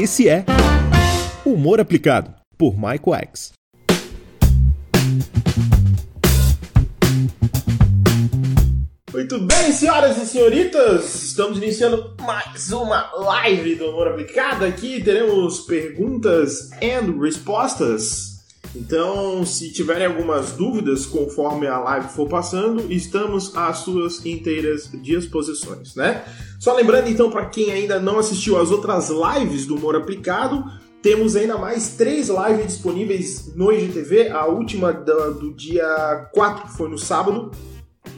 Esse é Humor Aplicado, por Michael X. Muito bem, senhoras e senhoritas, estamos iniciando mais uma live do Humor Aplicado. Aqui teremos perguntas e respostas. Então, se tiverem algumas dúvidas conforme a live for passando, estamos às suas inteiras disposições, né? Só lembrando então para quem ainda não assistiu às outras lives do Humor Aplicado, temos ainda mais três lives disponíveis no IGTV. A última do, dia 4, que foi no sábado,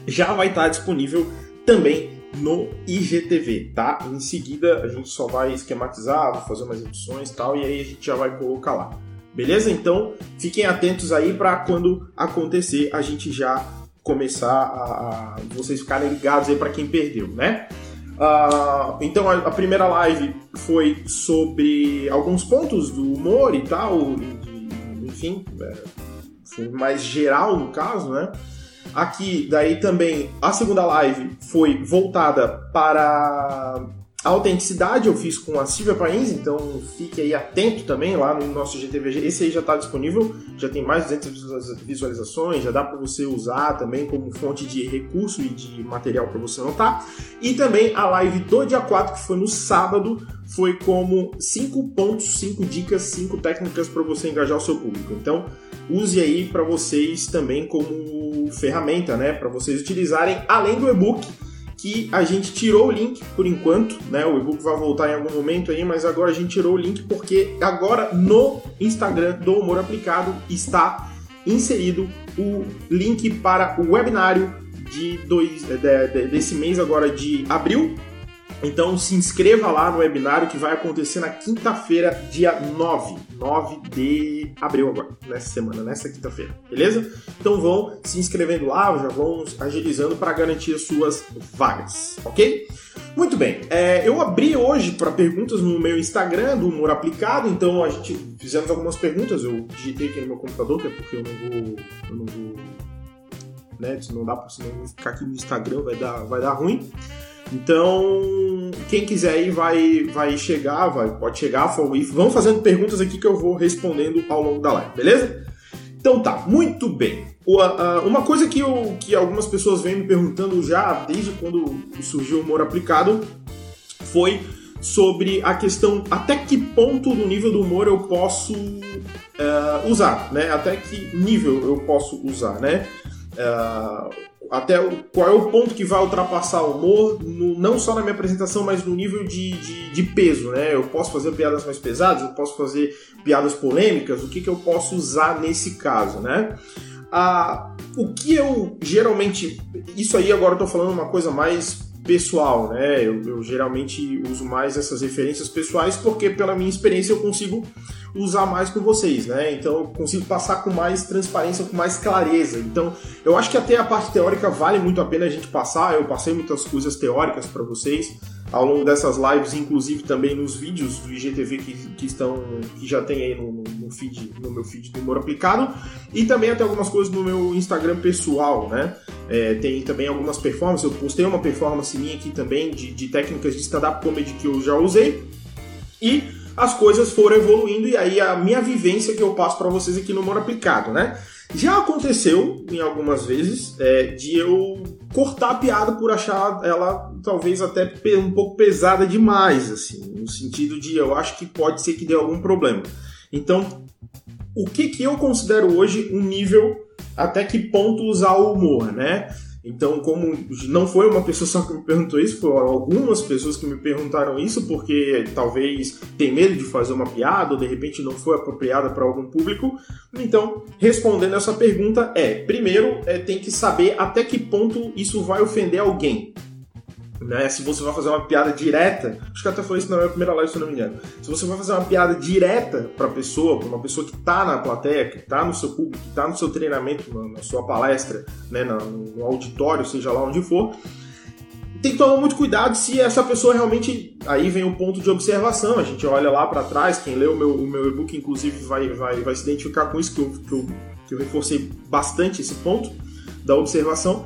já vai estar disponível também no IGTV, tá? Em seguida a gente só vai esquematizar, fazer umas edições e tal, e aí a gente já vai colocar lá. Beleza? Então fiquem atentos aí para quando acontecer a gente já começar a, a vocês ficarem ligados aí para quem perdeu, né? Uh, então a, a, primeira live foi sobre alguns pontos do humor e tal, e, enfim, é, mais geral no caso, né? Aqui, daí também, a segunda live foi voltada para a autenticidade eu fiz com a Silvia Pains, então fique aí atento também lá no nosso GTVG. Esse aí já está disponível, já tem mais de 200 visualizações, já dá para você usar também como fonte de recurso e de material para você anotar. E também a live do dia 4, que foi no sábado, foi como 5 pontos, 5 dicas, 5 técnicas para você engajar o seu público. Então, use aí para vocês também como ferramenta, né, para vocês utilizarem além do e-book que a gente tirou o link por enquanto, né? O e-book vai voltar em algum momento aí, mas agora a gente tirou o link porque agora no Instagram do Humor Aplicado está inserido o link para o webinário de dois, de, de, desse mês agora de abril, então se inscreva lá no webinário que vai acontecer na quinta-feira, dia 9, 9 de abril agora, nessa semana, nessa quinta-feira, beleza? Então vão se inscrevendo lá, já vão agilizando para garantir as suas vagas, ok? Muito bem, é, eu abri hoje para perguntas no meu Instagram do Humor Aplicado, então a gente fizemos algumas perguntas, eu digitei aqui no meu computador, que é porque eu não vou, eu não vou, né, se não dá, vou ficar aqui no Instagram, vai dar, vai dar ruim. Então, quem quiser aí vai, vai chegar, vai, pode chegar, vão fazendo perguntas aqui que eu vou respondendo ao longo da live, beleza? Então tá, muito bem. Uma coisa que, eu, que algumas pessoas vêm me perguntando já desde quando surgiu o humor aplicado foi sobre a questão até que ponto do nível do humor eu posso uh, usar, né? Até que nível eu posso usar, né? Uh, até o, qual é o ponto que vai ultrapassar o humor, no, não só na minha apresentação, mas no nível de, de, de, peso, né? Eu posso fazer piadas mais pesadas, eu posso fazer piadas polêmicas, o que, que eu posso usar nesse caso, né? Ah, o que eu geralmente. Isso aí agora eu tô falando uma coisa mais pessoal, né? Eu, eu, geralmente uso mais essas referências pessoais porque, pela minha experiência, eu consigo usar mais com vocês, né? Então, eu consigo passar com mais transparência, com mais clareza. Então, eu acho que até a parte teórica vale muito a pena a gente passar. Eu passei muitas coisas teóricas para vocês ao longo dessas lives, inclusive também nos vídeos do IGTV que, que estão que já tem aí no, no, feed, no meu feed do humor aplicado e também até algumas coisas no meu Instagram pessoal, né? É, tem também algumas performances, eu postei uma performance minha aqui também de, de técnicas de stand-up comedy que eu já usei e as coisas foram evoluindo e aí a minha vivência que eu passo para vocês aqui no humor aplicado, né? Já aconteceu em algumas vezes é, de eu cortar a piada por achar ela talvez até um pouco pesada demais, assim, no sentido de eu acho que pode ser que dê algum problema. Então, o que, que eu considero hoje um nível até que ponto usar o humor, né? Então, como não foi uma pessoa só que me perguntou isso, foram algumas pessoas que me perguntaram isso, porque talvez tem medo de fazer uma piada ou de repente não foi apropriada para algum público. Então, respondendo essa pergunta é: primeiro, é, tem que saber até que ponto isso vai ofender alguém. Né? Se você vai fazer uma piada direta, acho que até foi isso na minha primeira live, se não me engano. Se você vai fazer uma piada direta para a pessoa, para uma pessoa que está na plateia, que está no seu público, que está no seu treinamento, na, sua palestra, né, no auditório, seja lá onde for, tem que tomar muito cuidado se essa pessoa realmente. Aí vem o ponto de observação. A gente olha lá para trás. Quem lê o meu, o meu e-book, inclusive, vai, vai, vai se identificar com isso, que eu, que eu, que eu reforcei bastante esse ponto da observação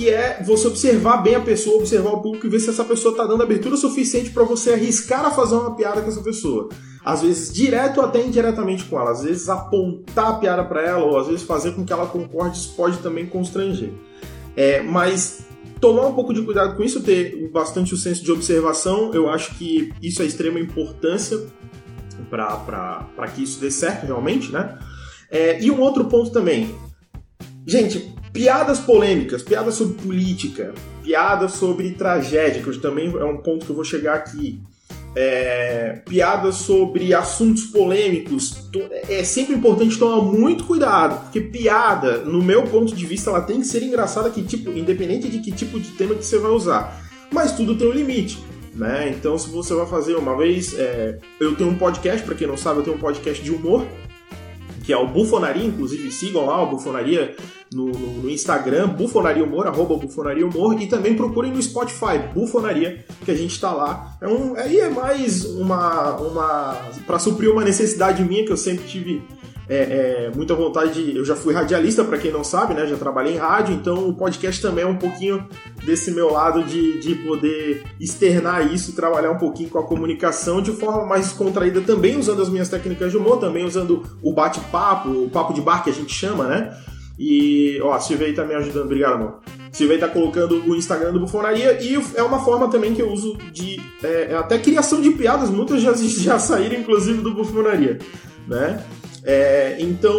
que é você observar bem a pessoa, observar o público e ver se essa pessoa está dando abertura suficiente para você arriscar a fazer uma piada com essa pessoa. às vezes direto ou até indiretamente com ela. Às vezes apontar a piada para ela, ou às vezes fazer com que ela concorde, isso pode também constranger. É, mas tomar um pouco de cuidado com isso, ter bastante o senso de observação, eu acho que isso é extrema importância para que isso dê certo realmente, né? É, e um outro ponto também. Gente, piadas polêmicas, piadas sobre política, piadas sobre tragédia, que também é um ponto que eu vou chegar aqui é, piadas sobre assuntos polêmicos, é sempre importante tomar muito cuidado, porque piada, no meu ponto de vista, ela tem que ser engraçada, que tipo, independente de que tipo de tema que você vai usar. Mas tudo tem um limite. Né? Então, se você vai fazer uma vez, é, eu tenho um podcast, para quem não sabe, eu tenho um podcast de humor, que é o Bufonaria, inclusive sigam lá o Bufonaria no, no, no, Instagram, Bufonaria Humor, arroba Bufonaria Humor, e também procurem no Spotify, Bufonaria, que a gente está lá. É um, aí é mais uma. uma para suprir uma necessidade minha que eu sempre tive é, é, muita vontade de. Eu já fui radialista, para quem não sabe, né? Já trabalhei em rádio, então o podcast também é um pouquinho desse meu lado de, de poder externar isso, trabalhar um pouquinho com a comunicação de forma mais descontraída, também usando as minhas técnicas de humor, também usando o bate-papo, o papo de bar que a gente chama, né? E, ó, a Silvia tá me ajudando, obrigado, amor. Silvia aí tá colocando o Instagram do Bufonaria e é uma forma também que eu uso de é, é até criação de piadas, muitas já, já saíram inclusive do Bufonaria, né? É, então,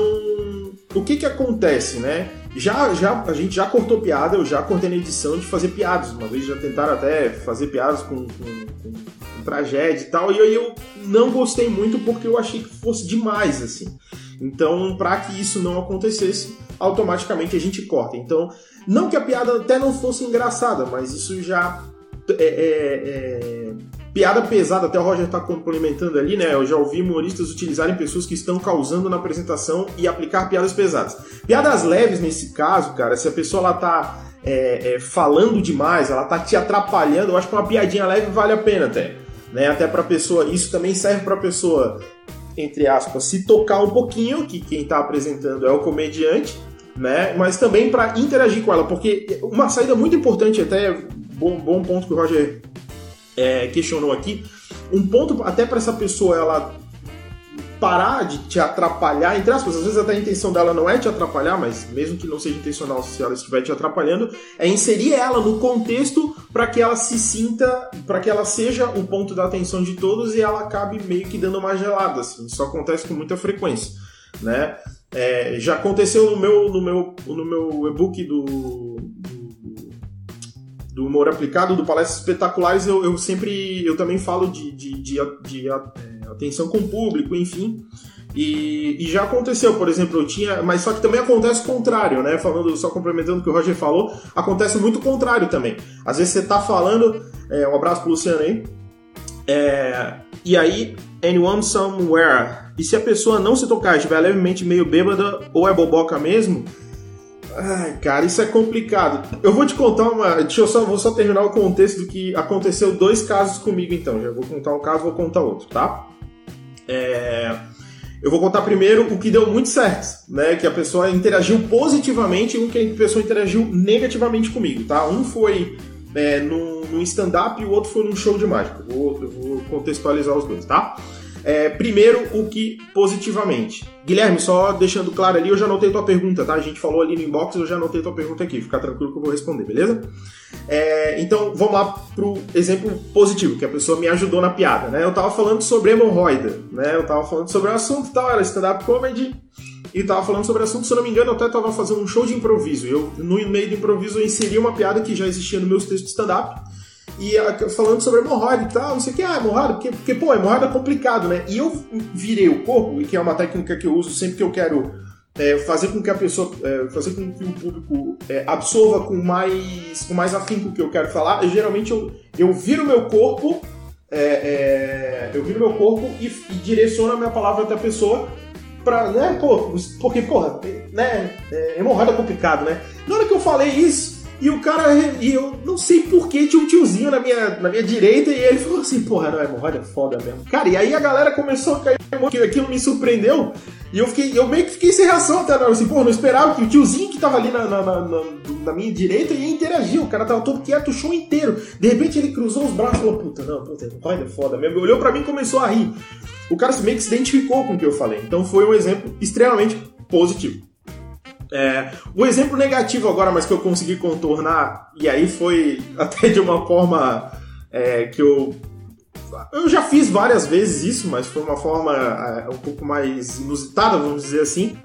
o que que acontece, né? Já, já, a gente já cortou piada, eu já cortei na edição de fazer piadas. Uma vez já tentaram até fazer piadas com, com, com, com tragédia e tal, e aí eu não gostei muito porque eu achei que fosse demais, assim. Então, para que isso não acontecesse, automaticamente a gente corta. Então, não que a piada até não fosse engraçada, mas isso já é, é, é piada pesada, até o Roger está complementando ali, né? Eu já ouvi humoristas utilizarem pessoas que estão causando na apresentação e aplicar piadas pesadas. Piadas leves nesse caso, cara, se a pessoa ela tá é, é, falando demais, ela tá te atrapalhando, eu acho que uma piadinha leve vale a pena até. Né? Até pra pessoa, isso também serve pra pessoa entre aspas, se tocar um pouquinho, que quem está apresentando é o comediante, né? Mas também para interagir com ela, porque uma saída muito importante, até bom, bom ponto que o Roger é, questionou aqui, um ponto até para essa pessoa ela parar de te atrapalhar, entre aspas, às vezes até a intenção dela não é te atrapalhar, mas mesmo que não seja intencional, se ela estiver te atrapalhando, é inserir ela no contexto para que ela se sinta, para que ela seja o ponto da atenção de todos e ela acabe meio que dando uma gelada, assim. Isso acontece com muita frequência, né? É, já aconteceu no meu, no meu, no meu e-book do, do do humor aplicado, do palestras espetaculares, eu, eu sempre, eu também falo de, de, de, de, é, atenção com o público, enfim. E, e, já aconteceu, por exemplo, eu tinha. Mas só que também acontece o contrário, né? Falando, só complementando o que o Roger falou, acontece muito o contrário também. Às vezes você tá falando. É, um abraço pro Luciano aí. É, e aí, anyone somewhere. E se a pessoa não se tocar, estiver levemente meio bêbada ou é boboca mesmo, Ai, cara, isso é complicado. Eu vou te contar uma. Deixa eu só, vou só terminar o contexto do que aconteceu dois casos comigo, então. Já vou contar um caso, vou contar outro, tá? É... Eu vou contar primeiro o que deu muito certo, né? Que a pessoa interagiu positivamente e um que a pessoa interagiu negativamente comigo, tá? Um foi é, no, no stand-up e o outro foi num show de mágica. Vou, vou contextualizar os dois, tá? É, primeiro, o que positivamente. Guilherme, só deixando claro ali, eu já anotei tua pergunta, tá? A gente falou ali no inbox, eu já anotei tua pergunta aqui. Fica tranquilo que eu vou responder, beleza? É, então, vamos lá pro exemplo positivo, que a pessoa me ajudou na piada, né? Eu tava falando sobre hemorroida, né? Eu tava falando sobre o assunto e tal, era stand-up comedy, e tava falando sobre o assunto, se eu não me engano, eu até tava fazendo um show de improviso. Eu, no meio do improviso, eu inseri uma piada que já existia no meus textos de stand-up, e falando sobre hemorroida e tal, não sei o que, ah, hemorroida, porque, porque pô, hemorroida é complicado, né? E eu virei o corpo, que é uma técnica que eu uso sempre que eu quero é, fazer com que a pessoa, é, fazer com que o público é, absorva com mais, com mais afinco o que eu quero falar, eu, geralmente eu, eu viro meu corpo, é, é, eu viro meu corpo e, e direciono a minha palavra até a pessoa pra, né, pô, porque, porra, né, é, hemorroida é complicado, né? Na hora que eu falei isso, e o cara, e eu não sei porquê, tinha um tiozinho na minha, na minha direita e ele falou assim: porra, não, é hemorroida é foda mesmo. Cara, e aí a galera começou a cair, que aquilo me surpreendeu. E eu, fiquei, eu meio que fiquei sem reação até na hora, assim, pô, não esperava que o tiozinho que tava ali na, na, na, na, minha direita ia interagir. O cara tava todo quieto o show inteiro. De repente ele cruzou os braços e falou, puta, não, puta, olha, foda mesmo. Olhou pra mim e começou a rir. O cara meio que se identificou com o que eu falei. Então foi um exemplo extremamente positivo. É, o exemplo negativo agora, mas que eu consegui contornar, e aí foi até de uma forma é, que eu eu já fiz várias vezes isso, mas foi uma forma é, um pouco mais inusitada, vamos dizer assim.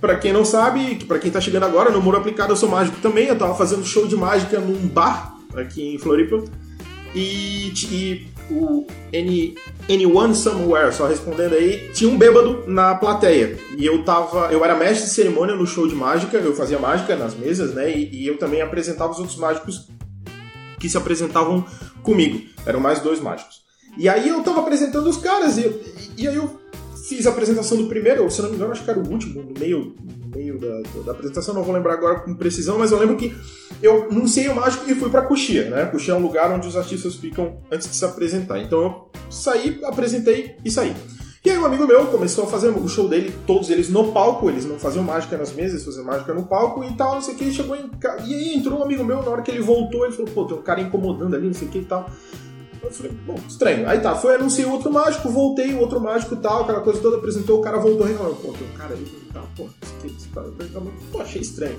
Para quem não sabe, para quem tá chegando agora, no Muro Aplicado eu sou mágico também. Eu tava fazendo show de mágica num bar aqui em Floripa. E, e o Any, Anyone Somewhere, só respondendo aí, tinha um bêbado na plateia. E eu tava. Eu era mestre de cerimônia no show de mágica, eu fazia mágica nas mesas, né? E, e eu também apresentava os outros mágicos que se apresentavam comigo. Eram mais dois mágicos. E aí eu tava apresentando os caras, e, e aí eu fiz a apresentação do primeiro, ou se não me engano, acho que era o último, no meio, meio da, da apresentação, não vou lembrar agora com precisão, mas eu lembro que eu anunciei o mágico e fui pra Coxia, né? Coxia é um lugar onde os artistas ficam antes de se apresentar. Então eu saí, apresentei e saí. E aí um amigo meu começou a fazer o show dele, todos eles no palco, eles não faziam mágica nas mesas, faziam mágica no palco e tal, não sei o que, chegou em... E aí entrou um amigo meu, na hora que ele voltou, ele falou, pô, tem um cara incomodando ali, não sei o que e tal. Eu falei, bom, estranho. Aí tá, foi, anunciei outro mágico, voltei, outro mágico tal, aquela coisa toda, apresentou, o cara voltou reclamando. Pô, tem um cara ali pô, esse cara reclamando. Pô, achei estranho.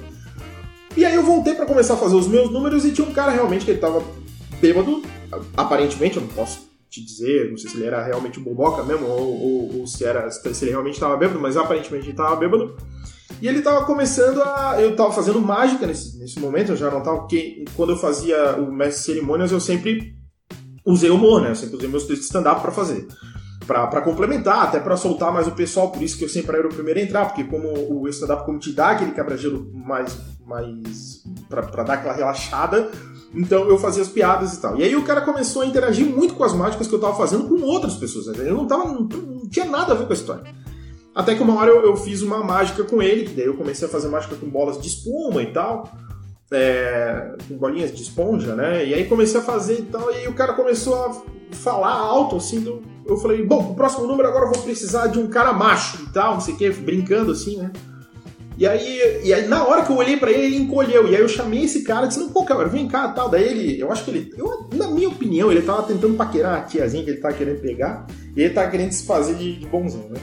E aí eu voltei para começar a fazer os meus números e tinha um cara realmente que ele tava bêbado, aparentemente, eu não posso te dizer, não sei se ele era realmente um boboca mesmo, ou, ou, ou se, era, se ele realmente estava bêbado, mas aparentemente ele estava bêbado. E ele estava começando a. Eu estava fazendo mágica nesse, nesse momento, eu já não estava. Porque quando eu fazia o mestre cerimônias, eu sempre usei humor, né? Eu sempre usei meus textos de stand-up para fazer. Para complementar, até para soltar mais o pessoal, por isso que eu sempre era o primeiro a entrar, porque como o stand-up como te dá aquele quebra-gelo mais. mais para dar aquela relaxada, então eu fazia as piadas e tal. E aí o cara começou a interagir muito com as mágicas que eu tava fazendo com outras pessoas. Né? Eu não, tava, não, não tinha nada a ver com a história. Até que uma hora eu, eu, fiz uma mágica com ele, que daí eu comecei a fazer mágica com bolas de espuma e tal é, com bolinhas de esponja, né? E aí comecei a fazer e tal, e aí o cara começou a falar alto, assim, do, eu falei, bom, o próximo número agora eu vou precisar de um cara macho e tal, não sei o que, brincando assim, né? E aí, e aí, na hora que eu olhei para ele, ele encolheu. E aí eu chamei esse cara e disse, não, pô, cara, vem cá tal. Daí ele, eu acho que ele, eu, na minha opinião, ele tava tentando paquerar a tiazinha que ele tava querendo pegar, e ele tava querendo se fazer de, de bonzão, né?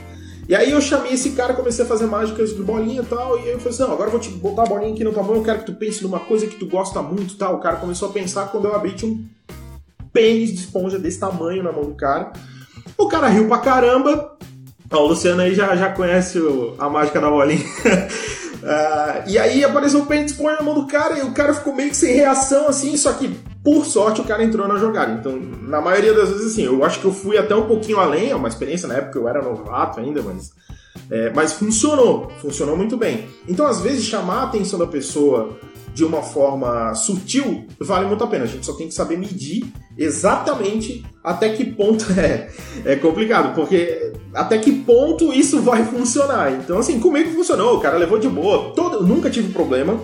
E aí eu chamei esse cara, comecei a fazer mágicas de bolinha e tal, e aí eu falei assim, não, agora eu vou te botar a bolinha aqui no tua mão, eu quero que tu pense numa coisa que tu gosta muito e tal. O cara começou a pensar, quando eu abri tinha um pênis de esponja desse tamanho na mão do cara. O cara riu pra caramba. Ó, o Luciano aí já, já conhece o, a mágica da bolinha. uh, e aí apareceu o pênis de esponja na mão do cara, e o cara ficou meio que sem reação, assim, só que por sorte, o cara entrou na jogada. Então, na maioria das vezes, assim, eu acho que eu fui até um pouquinho além, é uma experiência na época eu era novato ainda, mas. É, mas funcionou, funcionou muito bem. Então, às vezes, chamar a atenção da pessoa de uma forma sutil vale muito a pena. A gente só tem que saber medir exatamente até que ponto é, é complicado, porque até que ponto isso vai funcionar. Então, assim, comigo funcionou, o cara levou de boa. Todo, nunca tive problema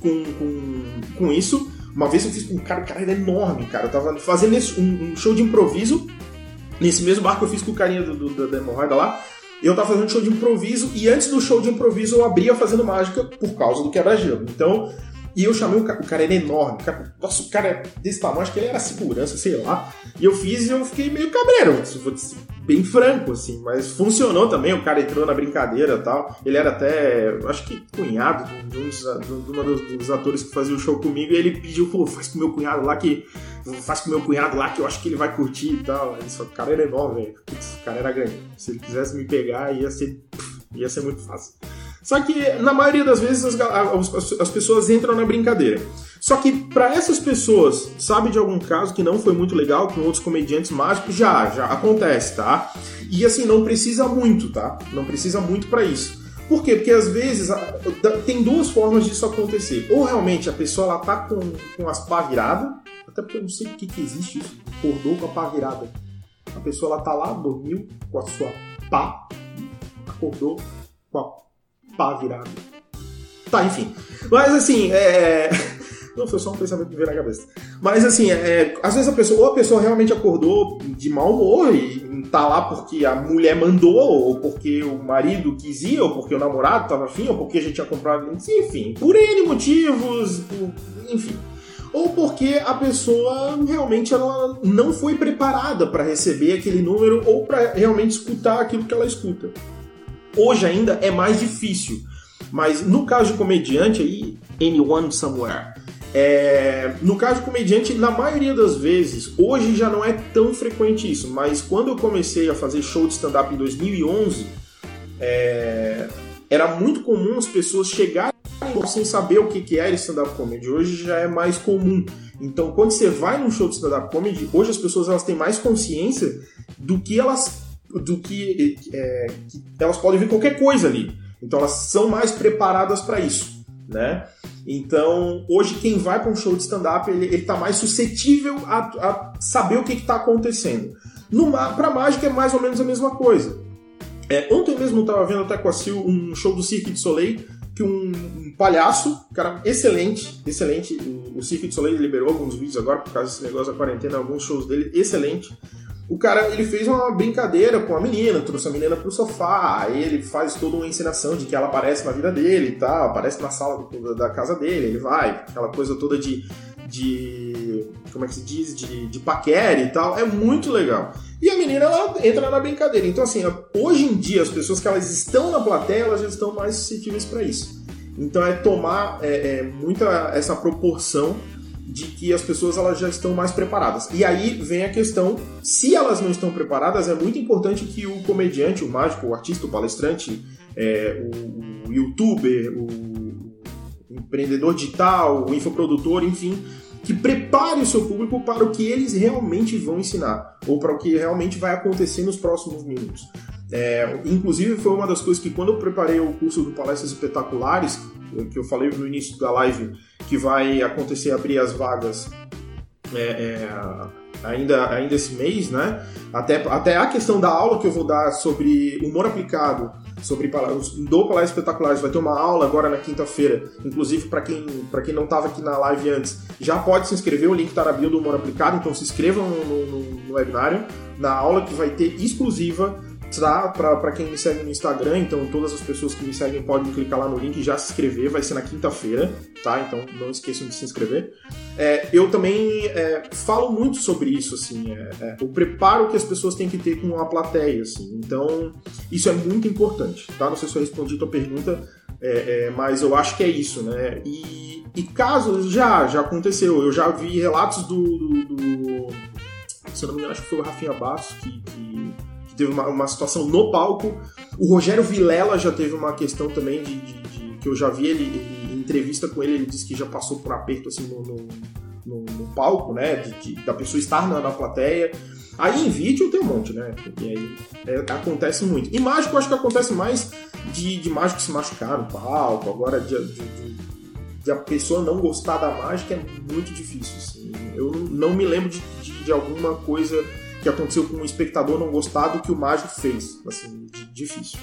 com, com, com isso. Uma vez eu fiz com um cara, o cara era enorme, cara. Eu tava fazendo esse, um, um, show de improviso. Nesse mesmo bar que eu fiz com o carinha do, do, da hemorroida lá. Eu tava fazendo show de improviso e antes do show de improviso eu abria fazendo mágica por causa do quebra-gelo. Então, e eu chamei o cara, o cara era enorme, o cara, nossa, o cara é desse tamanho, acho que ele era segurança, sei lá. E eu fiz e eu fiquei meio cabreiro, se for bem franco, assim, mas funcionou também, o cara entrou na brincadeira tal. Ele era até, acho que cunhado de um dos, de dos, dos atores que fazia o show comigo, e ele pediu, falou, faz com meu cunhado lá que. Faz com meu cunhado lá que eu acho que ele vai curtir e tal. Só, o cara era enorme, velho. O cara era grande. Se ele quisesse me pegar, ia ser. ia ser muito fácil. Só que na maioria das vezes as, as, as pessoas entram na brincadeira. Só que para essas pessoas, sabe de algum caso que não foi muito legal com outros comediantes mágicos? Já, já acontece, tá? E assim, não precisa muito, tá? Não precisa muito para isso. Por quê? Porque às vezes tem duas formas disso acontecer. Ou realmente a pessoa ela tá com, com as pá viradas, até porque eu não sei por que, que existe isso, acordou com a pá virada. A pessoa ela tá lá, dormiu com a sua pá, acordou com a pá virado. Tá, enfim. Mas assim, é... Não, foi só um pensamento que veio na cabeça. Mas assim, é, às vezes a pessoa, ou a pessoa realmente acordou de mau humor e tá lá porque a mulher mandou, ou porque o marido quis ir, ou porque o namorado tava afim, ou porque a gente tinha comprado. Enfim, por N motivos, enfim ou porque a pessoa realmente ela não foi preparada para receber aquele número ou para realmente escutar aquilo que ela escuta. Hoje ainda é mais difícil, mas no caso de comediante aí, anyone somewhere. É, no caso de comediante, na maioria das vezes, hoje já não é tão frequente isso, mas quando eu comecei a fazer show de stand-up em 2011, é, era muito comum as pessoas chegarem sem saber o que é stand-up comedy. Hoje já é mais comum. Então, quando você vai num show de stand-up comedy, hoje as pessoas elas têm mais consciência do que elas do que, é, que elas podem ver qualquer coisa ali. Então, elas são mais preparadas para isso, né? Então, hoje quem vai para um show de stand-up, ele, está mais suscetível a, a, saber o que está acontecendo. Para mágica é mais ou menos a mesma coisa. É, ontem mesmo eu estava vendo até com a Sil um show do Cirque du Soleil que um, um palhaço, cara excelente, excelente. O, o Cirque du Soleil liberou alguns vídeos agora por causa desse negócio da quarentena, alguns shows dele, excelente. O cara, ele fez uma brincadeira com a menina, trouxe a menina pro sofá, aí ele faz toda uma encenação de que ela aparece na vida dele e tal, aparece na sala do, da casa dele, ele vai, aquela coisa toda de, de como é que se diz, de, de paquera e tal, é muito legal. E a menina, ela entra na brincadeira. Então, assim, hoje em dia, as pessoas que elas estão na plateia, elas já estão mais suscetíveis para isso. Então, é tomar é, é, muita essa proporção de que as pessoas elas já estão mais preparadas. E aí vem a questão, se elas não estão preparadas, é muito importante que o comediante, o mágico, o artista, o palestrante, é, o, o youtuber, o empreendedor digital, o infoprodutor, enfim, que prepare o seu público para o que eles realmente vão ensinar, ou para o que realmente vai acontecer nos próximos minutos. É, inclusive, foi uma das coisas que, quando eu preparei o curso do Palestras Espetaculares, que eu falei no início da live, que vai acontecer abrir as vagas é, é, ainda, ainda esse mês, né? Até, até a questão da aula que eu vou dar sobre humor aplicado, sobre do Palestras Espetaculares, vai ter uma aula agora na quinta-feira. Inclusive, para quem, quem não estava aqui na live antes, já pode se inscrever, o link está na bio do humor aplicado, então se inscrevam no, no, no webinário, na aula que vai ter exclusiva Para quem me segue no Instagram, então todas as pessoas que me seguem podem clicar lá no link e já se inscrever, vai ser na quinta-feira, tá? Então não esqueçam de se inscrever. É, eu também é, falo muito sobre isso, assim, é, é, o preparo que as pessoas têm que ter com a plateia, assim. Então isso é muito importante, tá? Não sei se eu respondi a tua pergunta, é, é, mas eu acho que é isso, né? E, e casos já, já aconteceu. Eu já vi relatos do, do, do se eu não me engano, acho que foi o Rafinha Bastos que, que teve uma, uma situação no palco. O Rogério Vilela já teve uma questão também de, de, de que eu já vi ele, ele, em entrevista com ele, ele disse que já passou por aperto assim no, no, no, no palco, né? De, da pessoa estar na, na plateia. Aí em vídeo tem um monte, né? E aí é, acontece muito. E mágico, acho que acontece mais de, de mágico se machucar no palco, agora de, de, de, a pessoa não gostar da mágica é muito difícil. Assim. Eu não me lembro de, de alguma coisa que aconteceu com um espectador não gostar do que o mágico fez. Assim, difícil.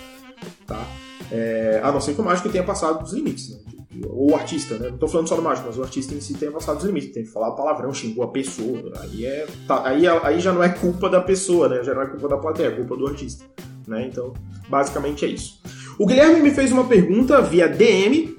Tá? É, a não ser que o mágico tenha passado dos limites, né? Ou o artista, né? Não tô falando só do mágico, mas o artista em si tenha passado dos limites. Tem que falar palavrão, xingou a pessoa. Aí, é, tá, aí, aí já não é culpa da pessoa, né? Já não é culpa da plateia, é culpa do artista. Né? Então, basicamente é isso. O Guilherme me fez uma pergunta via DM,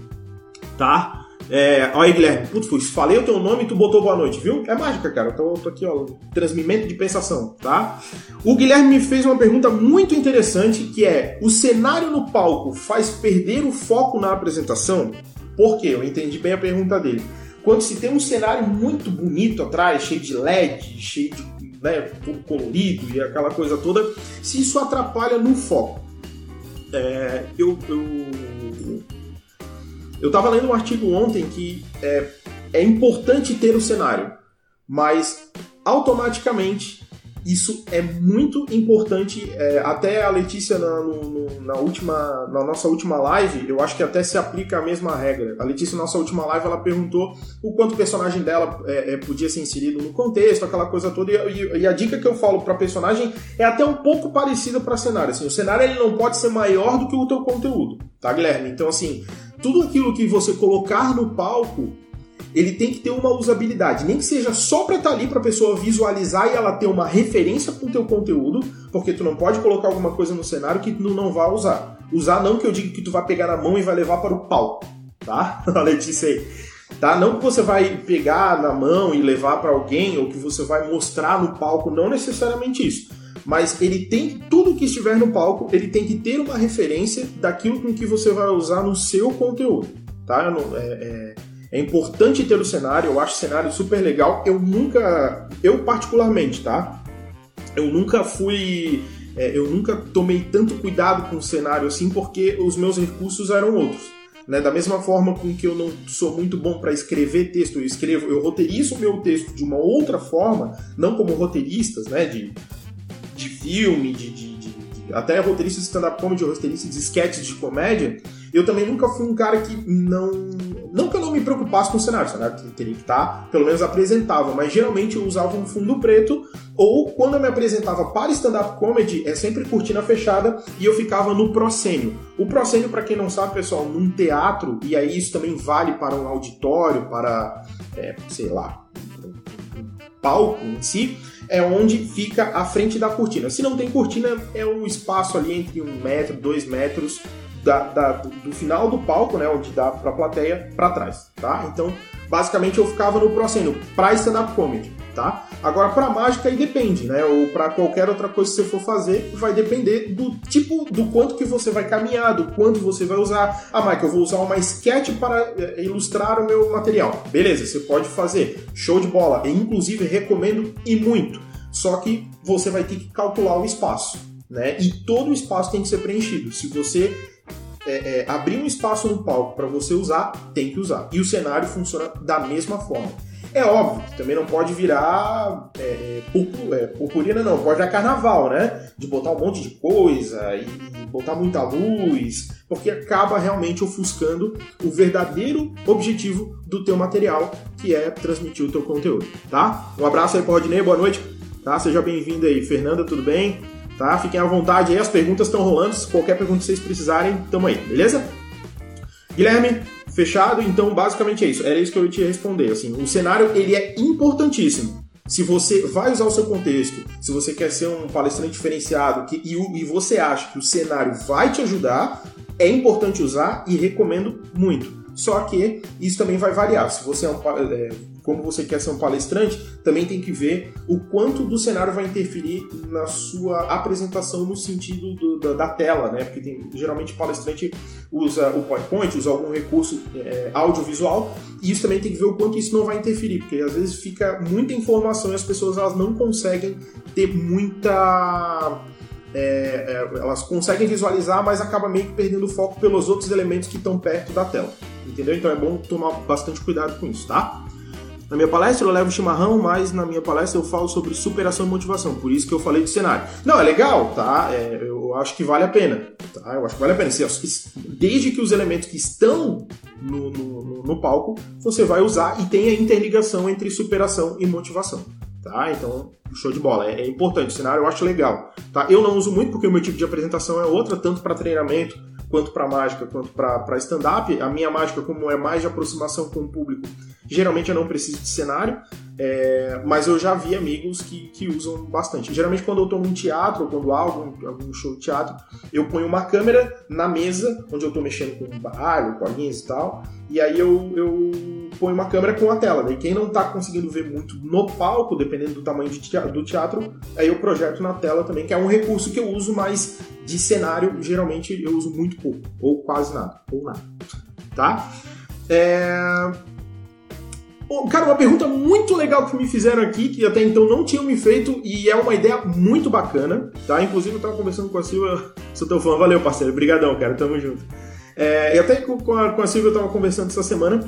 tá? É, aí, Guilherme, putz, falei o teu nome e tu botou boa noite, viu? É mágica, cara. Eu tô, tô aqui, ó, transmimento de pensação, tá? O Guilherme me fez uma pergunta muito interessante que é: o cenário no palco faz perder o foco na apresentação? Por quê? Eu entendi bem a pergunta dele. Quando se tem um cenário muito bonito atrás, cheio de LED, cheio de né, tudo colorido e aquela coisa toda, se isso atrapalha no foco. É, eu, eu eu estava lendo um artigo ontem que é, é importante ter o cenário, mas automaticamente isso é muito importante. É, até a Letícia na, no, na, última, na nossa última live, eu acho que até se aplica a mesma regra. A Letícia, na nossa última live, ela perguntou o quanto o personagem dela é, é, podia ser inserido no contexto, aquela coisa toda. E, e a dica que eu falo para personagem é até um pouco parecida para cenário. Assim, o cenário ele não pode ser maior do que o teu conteúdo, tá, Guilherme? Então, assim, tudo aquilo que você colocar no palco ele tem que ter uma usabilidade, nem que seja só para estar tá ali para a pessoa visualizar e ela ter uma referência com o teu conteúdo, porque tu não pode colocar alguma coisa no cenário que tu não vai usar. Usar não que eu diga que tu vai pegar na mão e vai levar para o palco, tá? A Letícia aí. Tá? Não que você vai pegar na mão e levar para alguém ou que você vai mostrar no palco, não necessariamente isso. Mas ele tem tudo que estiver no palco, ele tem que ter uma referência daquilo com que você vai usar no seu conteúdo, tá? É, é é importante ter o cenário, eu acho o cenário super legal. Eu nunca, eu particularmente, tá? Eu nunca fui, é, eu nunca tomei tanto cuidado com o cenário assim, porque os meus recursos eram outros. Né? Da mesma forma com que eu não sou muito bom para escrever texto, eu escrevo, eu roteirizo o meu texto de uma outra forma, não como roteiristas, né? De filme, de, de, de até roteiristas de stand-up comedy, roteiristas de sketches de comédia eu também nunca fui um cara que não. Não que eu não me preocupasse com o cenário, o cenário teria que estar, pelo menos apresentável, mas geralmente eu usava um fundo preto, ou quando eu me apresentava para stand-up comedy, é sempre cortina fechada e eu ficava no proscênio. O proscênio, para quem não sabe, pessoal, num teatro, e aí isso também vale para um auditório, para, é, sei lá, palco em si, é onde fica a frente da cortina. Se não tem cortina, é o espaço ali entre um metro, dois metros da, da, do final do palco, né, onde dá pra plateia, para trás, tá? Então, basicamente eu ficava no proscênio para stand-up comedy, tá? Agora para mágica aí depende, né? Ou para qualquer outra coisa que você for fazer, vai depender do tipo, do quanto que você vai caminhar, do quanto você vai usar. Ah, Mike, eu vou usar uma sketch para eh, ilustrar o meu material. Beleza, você pode fazer. Show de bola. Eu, inclusive recomendo e muito. Só que você vai ter que calcular o espaço, né? E todo o espaço tem que ser preenchido. Se você é, é, abrir um espaço no palco para você usar, tem que usar. E o cenário funciona da mesma forma. É óbvio que também não pode virar é, é purpur, é, purpurina, não, pode virar carnaval, né? De botar um monte de coisa e, botar muita luz, porque acaba realmente ofuscando o verdadeiro objetivo do teu material, que é transmitir o teu conteúdo, tá? Um abraço aí para Rodney, boa noite, tá? Seja bem-vindo aí. Fernanda, tudo bem? Tá? Fiquem à vontade aí, as perguntas estão rolando. Se qualquer pergunta que vocês precisarem, tamo aí, beleza? Guilherme, fechado, então basicamente é isso. Era isso que eu ia te responder. Assim, o cenário ele é importantíssimo. Se você vai usar o seu contexto, se você quer ser um palestrante diferenciado que, e, e você acha que o cenário vai te ajudar, é importante usar e recomendo muito. Só que isso também vai variar. Se você é um, é, como você quer ser um palestrante, também tem que ver o quanto do cenário vai interferir na sua apresentação no sentido do, da, da, tela, né? Porque tem, geralmente o palestrante usa o PowerPoint, usa algum recurso é, audiovisual, e isso também tem que ver o quanto isso não vai interferir, porque às vezes fica muita informação e as pessoas elas não conseguem ter muita é, é, elas conseguem visualizar, mas acaba meio que perdendo foco pelos outros elementos que estão perto da tela. Entendeu? Então é bom tomar bastante cuidado com isso, tá? Na minha palestra eu levo chimarrão, mas na minha palestra eu falo sobre superação e motivação, por isso que eu falei de cenário. Não, é legal, tá? É, eu acho que vale a pena, tá? Eu acho que vale a pena. Desde que os elementos que estão no, no, no palco você vai usar e tem a interligação entre superação e motivação, tá? Então, show de bola. É, é importante, o cenário eu acho legal, tá? Eu não uso muito porque o meu tipo de apresentação é outra, tanto para treinamento quanto para mágica, quanto para stand-up. A minha mágica, como é mais de aproximação com o público, geralmente eu não preciso de cenário, é, mas eu já vi amigos que, que usam bastante. Geralmente, quando eu estou num teatro, ou quando há algum, show de teatro, eu ponho uma câmera na mesa, onde eu estou mexendo com baralho, colinhas e tal, e aí eu, eu ponho uma câmera com a tela. Daí quem não está conseguindo ver muito no palco, dependendo do tamanho teatro, do teatro, aí eu projeto na tela também, que é um recurso que eu uso mais de cenário, geralmente eu uso muito pouco, ou quase nada, ou nada. Tá? É... Cara, uma pergunta muito legal que me fizeram aqui, que até então não tinham me feito, e é uma ideia muito bacana, tá? Inclusive eu tava conversando com a Silvia, sou teu fã, valeu parceiro, obrigadão, cara, tamo junto. É, e até com a, com a Silvia eu tava conversando essa semana,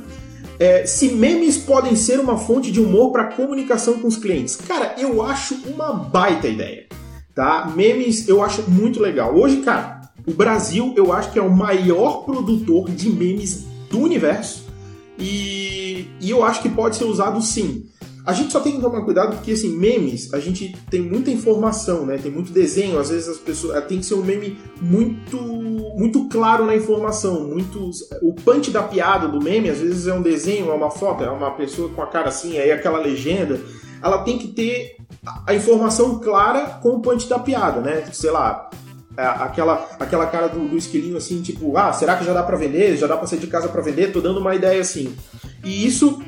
é, se memes podem ser uma fonte de humor para comunicação com os clientes. Cara, eu acho uma baita ideia, tá? Memes eu acho muito legal. Hoje, cara, o Brasil eu acho que é o maior produtor de memes do universo e, e eu acho que pode ser usado sim. A gente só tem que tomar cuidado porque, assim, memes, a gente tem muita informação, né? Tem muito desenho, às vezes as pessoas. Tem que ser um meme muito muito claro na informação. Muito, o punch da piada do meme, às vezes, é um desenho, é uma foto, é uma pessoa com a cara assim, aí aquela legenda. Ela tem que ter a informação clara com o punch da piada, né? Sei lá, aquela, aquela cara do, do esquilinho assim, tipo, ah, será que já dá para vender? Já dá pra sair de casa para vender? Tô dando uma ideia assim. E isso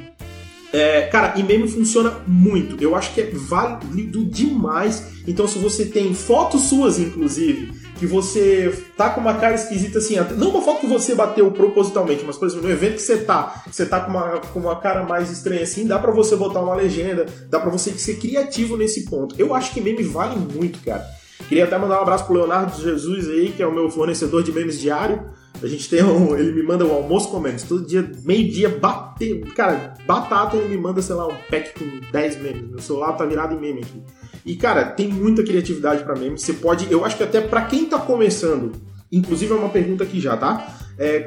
é, cara, e meme funciona muito. Eu acho que é válido demais. Então, se você tem fotos suas, inclusive, que você tá com uma cara esquisita assim, não uma foto que você bateu propositalmente, mas, por exemplo, no evento que você tá, você tá com uma, com uma cara mais estranha assim, dá para você botar uma legenda, dá para você ser criativo nesse ponto. Eu acho que meme vale muito, cara. Queria até mandar um abraço pro Leonardo Jesus aí, que é o meu fornecedor de memes diário. A gente tem um. Ele me manda o um almoço com memes. Todo dia, meio-dia, bater. Cara, batata ele me manda, sei lá, um pack com 10 memes. Meu celular tá virado em meme aqui. E, cara, tem muita criatividade para memes. Você pode. Eu acho que até para quem tá começando. Inclusive é uma pergunta aqui já, tá? É,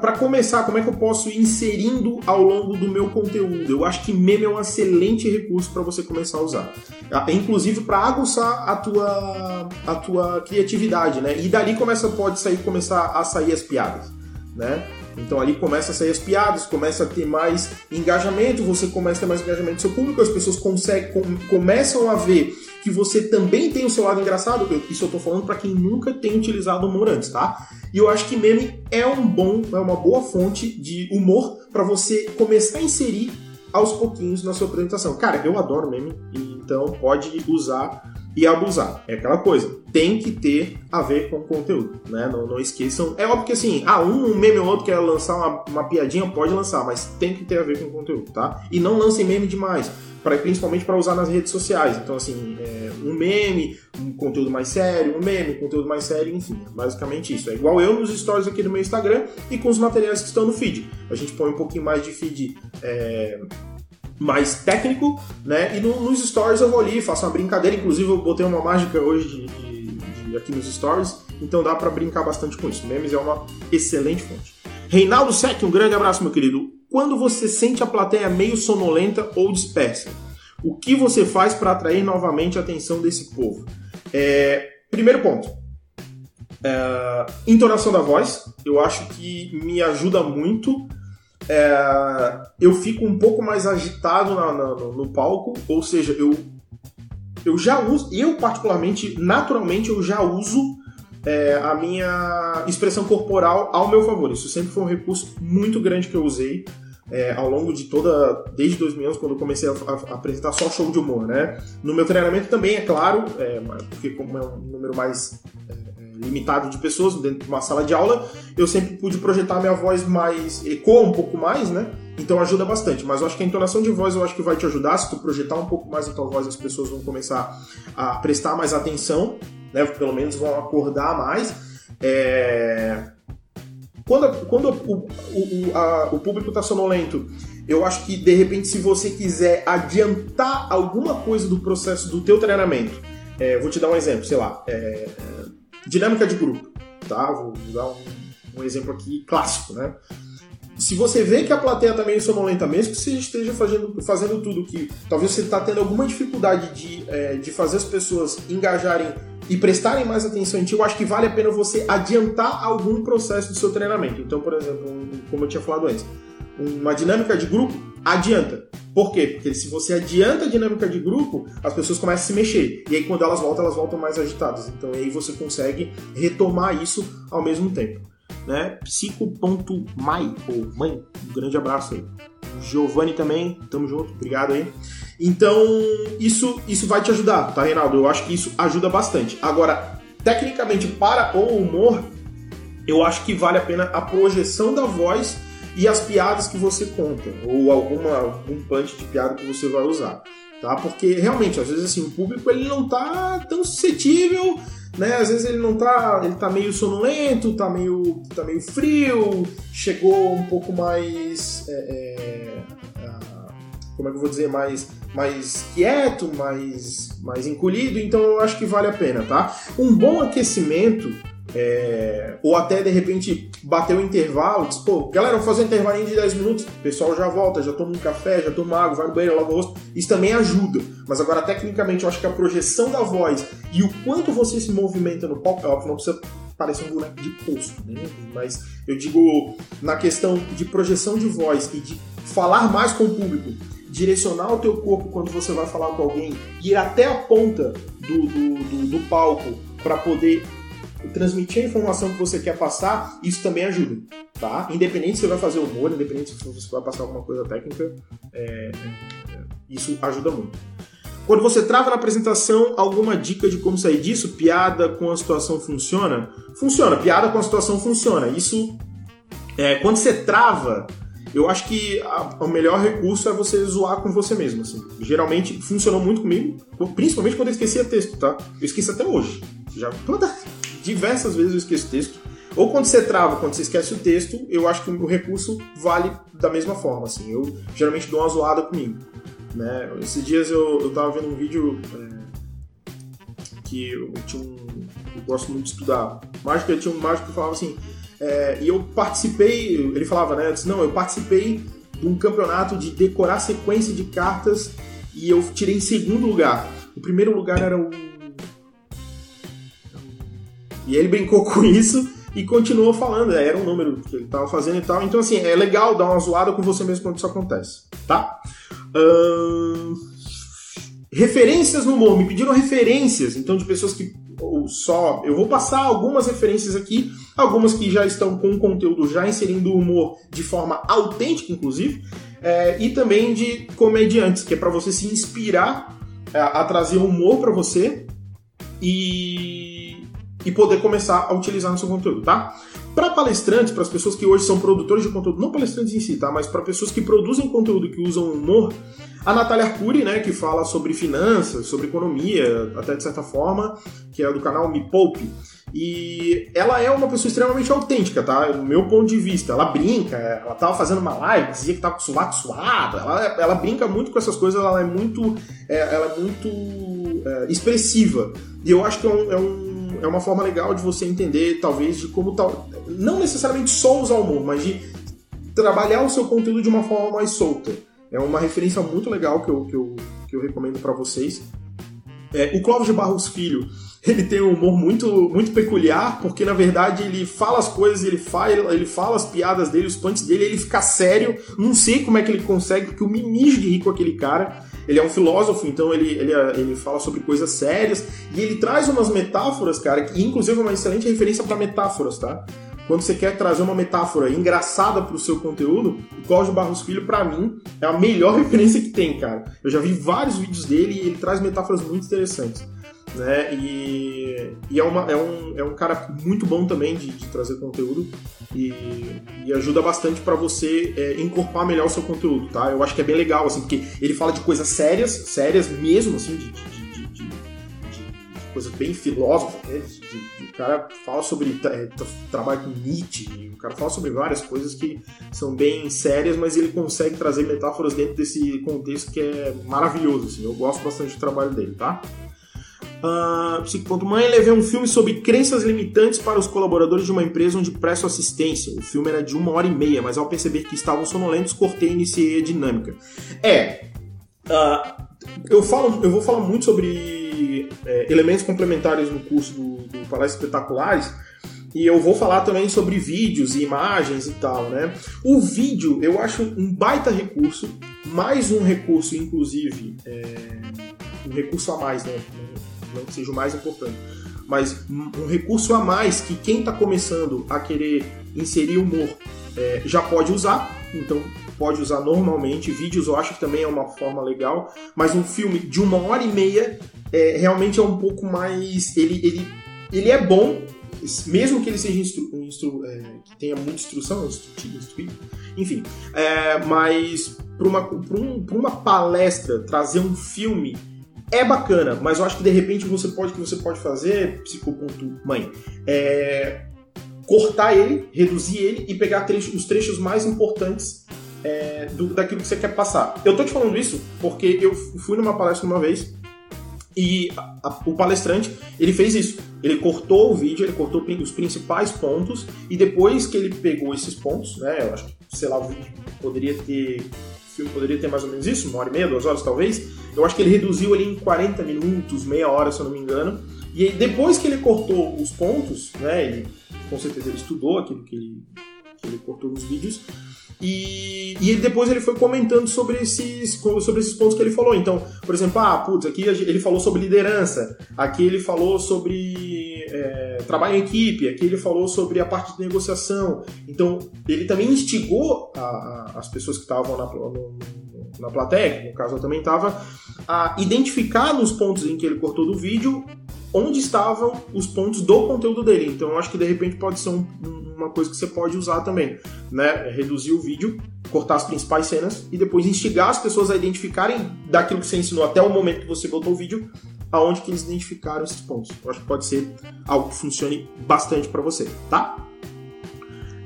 para começar, como é que eu posso ir inserindo ao longo do meu conteúdo? Eu acho que meme é um excelente recurso para você começar a usar. É, inclusive para aguçar a tua, a tua criatividade, né? E dali começa, pode sair, começar a sair as piadas, né? Então ali começa a sair as piadas, começa a ter mais engajamento, você começa a ter mais engajamento do seu público, as pessoas conseguem, com, começam a ver que você também tem o seu lado engraçado. Isso eu tô falando para quem nunca tem utilizado humor antes, tá? E eu acho que meme é um bom, é uma boa fonte de humor para você começar a inserir aos pouquinhos na sua apresentação. Cara, eu adoro meme, então pode usar e abusar. É aquela coisa, tem que ter a ver com o conteúdo, né? Não, não esqueçam. É óbvio que assim, ah, um meme ou outro quer lançar uma, uma piadinha, pode lançar, mas tem que ter a ver com o conteúdo, tá? E não lancem meme demais, pra, principalmente para usar nas redes sociais. Então, assim, é, um meme, um conteúdo mais sério, um meme, um conteúdo mais sério, enfim, é basicamente isso. É igual eu nos stories aqui do meu Instagram e com os materiais que estão no feed. A gente põe um pouquinho mais de feed. É, mais técnico, né? E no, nos stories eu vou ali, faço uma brincadeira. Inclusive, eu botei uma mágica hoje de, de, de aqui nos stories, então dá para brincar bastante com isso. Memes é uma excelente fonte. Reinaldo Sec, um grande abraço, meu querido. Quando você sente a plateia meio sonolenta ou dispersa, o que você faz para atrair novamente a atenção desse povo? É, primeiro ponto. É, entonação da voz, eu acho que me ajuda muito é, eu fico um pouco mais agitado na, na, no, no, palco, ou seja, eu, eu já uso, eu particularmente, naturalmente, eu já uso é, a minha expressão corporal ao meu favor. Isso sempre foi um recurso muito grande que eu usei é, ao longo de toda, desde 2011, quando eu comecei a, a, apresentar só show de humor, né? No meu treinamento também, é claro, é, porque como é um número mais é, limitado de pessoas dentro de uma sala de aula, eu sempre pude projetar minha voz mais ecoa um pouco mais, né? Então ajuda bastante. Mas eu acho que a entonação de voz eu acho que vai te ajudar. Se tu projetar um pouco mais a tua voz, as pessoas vão começar a prestar mais atenção, né? Pelo menos vão acordar mais. É... Quando, quando o, o, a, o público está sonolento, eu acho que de repente se você quiser adiantar alguma coisa do processo do teu treinamento, é, vou te dar um exemplo, sei lá, é, Dinâmica de grupo, tá? Vou dar um, um exemplo aqui clássico, né? Se você vê que a plateia está meio sonolenta, mesmo que você esteja fazendo, fazendo tudo que talvez você está tendo alguma dificuldade de, é, de fazer as pessoas engajarem e prestarem mais atenção em ti, eu acho que vale a pena você adiantar algum processo do seu treinamento. Então, por exemplo, como eu tinha falado antes, uma dinâmica de grupo, adianta. Por quê? Porque se você adianta a dinâmica de grupo, as pessoas começam a se mexer. E aí quando elas voltam, elas voltam mais agitadas. Então aí você consegue retomar isso ao mesmo tempo. Né? Psico.mai, ou mãe, um grande abraço aí. Giovanni também, tamo junto, obrigado aí. Então, isso, isso vai te ajudar, tá, Reinaldo? Eu acho que isso ajuda bastante. Agora, tecnicamente, para o humor, eu acho que vale a pena a projeção da voz e as piadas que você conta, ou alguma, algum punch de piada que você vai usar. Tá? Porque realmente, às vezes assim, o público ele não tá tão suscetível, né? Às vezes ele não tá, ele tá meio sonolento, tá meio, tá meio frio, chegou um pouco mais, é, é, como é que eu vou dizer, mais, mais quieto, mais, mais encolhido. Então eu acho que vale a pena, tá? Um bom aquecimento É, ou até de repente bater o intervalo, diz, pô, galera, vou fazer um intervalinho de 10 minutos, o pessoal já volta, já toma um café, já toma água, vai no banheiro, lava o rosto. Isso também ajuda. Mas agora, tecnicamente, eu acho que a projeção da voz e o quanto você se movimenta no palco, é óbvio, não precisa parecer um boneco de posto, né? Mas eu digo na questão de projeção de voz e de falar mais com o público, direcionar o teu corpo quando você vai falar com alguém, ir até a ponta do, do, do, do palco para poder transmitir a informação que você quer passar, isso também ajuda, tá? Independente se você vai fazer humor, independente se você vai passar alguma coisa técnica, é, é, isso ajuda muito. Quando você trava na apresentação, alguma dica de como sair disso? Piada com a situação funciona? Funciona, piada com a situação funciona. Isso, é, quando você trava, eu acho que a, o melhor recurso é você zoar com você mesmo. Assim. Geralmente funcionou muito comigo, principalmente quando eu esquecia texto, tá? Eu esqueço até hoje. Já toda, diversas vezes eu esqueço texto. Ou quando você trava, quando você esquece o texto, eu acho que o recurso vale da mesma forma. Assim. Eu geralmente dou uma zoada comigo. Né? Esses dias eu, eu tava vendo um vídeo é, que eu tinha um. Eu gosto muito de estudar mágica, tinha um mágico que falava assim. É, e eu participei, ele falava, né? Disse, não, eu participei de um campeonato de decorar sequência de cartas e eu tirei em segundo lugar. O primeiro lugar era o e ele brincou com isso e continuou falando, era um número que ele estava fazendo e tal. Então, assim, é legal dar uma zoada com você mesmo quando isso acontece, tá? Referências no humor. Me pediram referências, então, de pessoas que ou só. Eu vou passar algumas referências aqui, algumas que já estão com conteúdo já inserindo humor de forma autêntica, inclusive, é, e também de comediantes, que é para você se inspirar a, é, a trazer humor para você e e poder começar a utilizar no seu conteúdo, tá? Para palestrantes, para as pessoas que hoje são produtores de conteúdo, não palestrantes em si, tá? Mas para pessoas que produzem conteúdo que usam humor, a Natália Arcuri, né, que fala sobre finanças, sobre economia, até de certa forma, que é do canal Me Poupe. E ela é uma pessoa extremamente autêntica, tá? Do meu ponto de vista. Ela brinca, ela tava fazendo uma live, dizia que tava com o suado. Ela, ela brinca muito com essas coisas, ela é muito, é, ela é muito é, expressiva. E eu acho que é um, é um é uma forma legal de você entender, talvez, de como tal. Não necessariamente só usar o humor, mas de trabalhar o seu conteúdo de uma forma mais solta. É uma referência muito legal que eu, que eu, que eu recomendo para vocês. É, o Clóvis de Barros Filho, ele tem um humor muito, muito peculiar, porque na verdade ele fala as coisas, ele fala, ele fala as piadas dele, os punts dele, ele fica sério. Não sei como é que ele consegue, porque eu me mijo de rir com aquele cara. Ele é um filósofo, então ele, ele, ele fala sobre coisas sérias e ele traz umas metáforas, cara, que inclusive é uma excelente referência para metáforas, tá? Quando você quer trazer uma metáfora engraçada para o seu conteúdo, o Cláudio Barros Filho, para mim, é a melhor referência que tem, cara. Eu já vi vários vídeos dele e ele traz metáforas muito interessantes né? E, e é, uma, é, um, é um cara muito bom também de, de trazer conteúdo e, e ajuda bastante para você é, encorpar melhor o seu conteúdo, tá? Eu acho que é bem legal, assim, porque ele fala de coisas sérias, sérias mesmo, assim, de, de, de, de coisas bem filósofas, né? o cara fala sobre é, trabalho com Nietzsche, o cara fala sobre várias coisas que são bem sérias, mas ele consegue trazer metáforas dentro desse contexto que é maravilhoso, assim, eu gosto bastante do trabalho dele, tá? Uh, Psico.mãe levei um filme sobre crenças limitantes para os colaboradores de uma empresa onde presto assistência. O filme era de uma hora e meia, mas ao perceber que estavam sonolentos, cortei e iniciei a dinâmica. É. Uh, eu, falo, eu vou falar muito sobre é, elementos complementares no curso do, do Palestras Espetaculares. E eu vou falar também sobre vídeos e imagens e tal, né? O vídeo eu acho um baita recurso, mais um recurso, inclusive, é, um recurso a mais, né? não que seja o mais importante, mas um recurso a mais que quem está começando a querer inserir humor é, já pode usar, então pode usar normalmente. Vídeos eu acho que também é uma forma legal, mas um filme de uma hora e meia é, realmente é um pouco mais. Ele, ele, ele é bom, mesmo que ele seja instru, instru, é, que tenha muita instrução, instrutivo, instruído, enfim, é, mas para uma, um, uma palestra trazer um filme é bacana, mas eu acho que de repente você pode, que você pode fazer, psico.mãe, é cortar ele, reduzir ele e pegar os trechos mais importantes é, do, daquilo que você quer passar. Eu tô te falando isso porque eu fui numa palestra uma vez E a, a, o palestrante, ele fez isso. Ele cortou o vídeo, ele cortou os principais pontos, e depois que ele pegou esses pontos, né, eu acho que, sei lá, o vídeo poderia ter, o filme poderia ter mais ou menos isso, uma hora e meia, duas horas talvez, eu acho que ele reduziu ali em 40 minutos, meia hora, se eu não me engano, e aí, depois que ele cortou os pontos, né, ele, com certeza ele estudou aquilo que ele, que ele cortou nos vídeos, e, e depois ele foi comentando sobre esses, sobre esses pontos que ele falou. Então, por exemplo, ah, putz, aqui ele falou sobre liderança, aqui ele falou sobre é, trabalho em equipe, aqui ele falou sobre a parte de negociação. Então, ele também instigou a, a, as pessoas que estavam na, na plateia, no caso eu também estava, a identificar nos pontos em que ele cortou do vídeo onde estavam os pontos do conteúdo dele. Então eu acho que de repente pode ser um, uma coisa que você pode usar também, né? É reduzir o vídeo, cortar as principais cenas e depois instigar as pessoas a identificarem daquilo que você ensinou até o momento que você botou o vídeo, aonde que eles identificaram esses pontos. Eu acho que pode ser algo que funcione bastante para você, tá?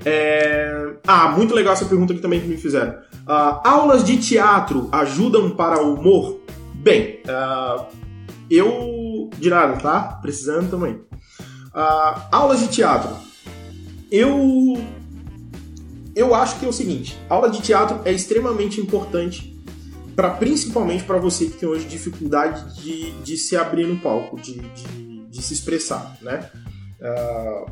É... Ah, muito legal essa pergunta aqui também que me fizeram. Uh, aulas de teatro ajudam para o humor? Bem, uh, eu. De nada, tá? Precisando também. Uh, aulas de teatro. Eu. Eu acho que é o seguinte: aula de teatro é extremamente importante para principalmente para você que tem hoje dificuldade de, de se abrir no palco, de, de, de se expressar, né? Uh,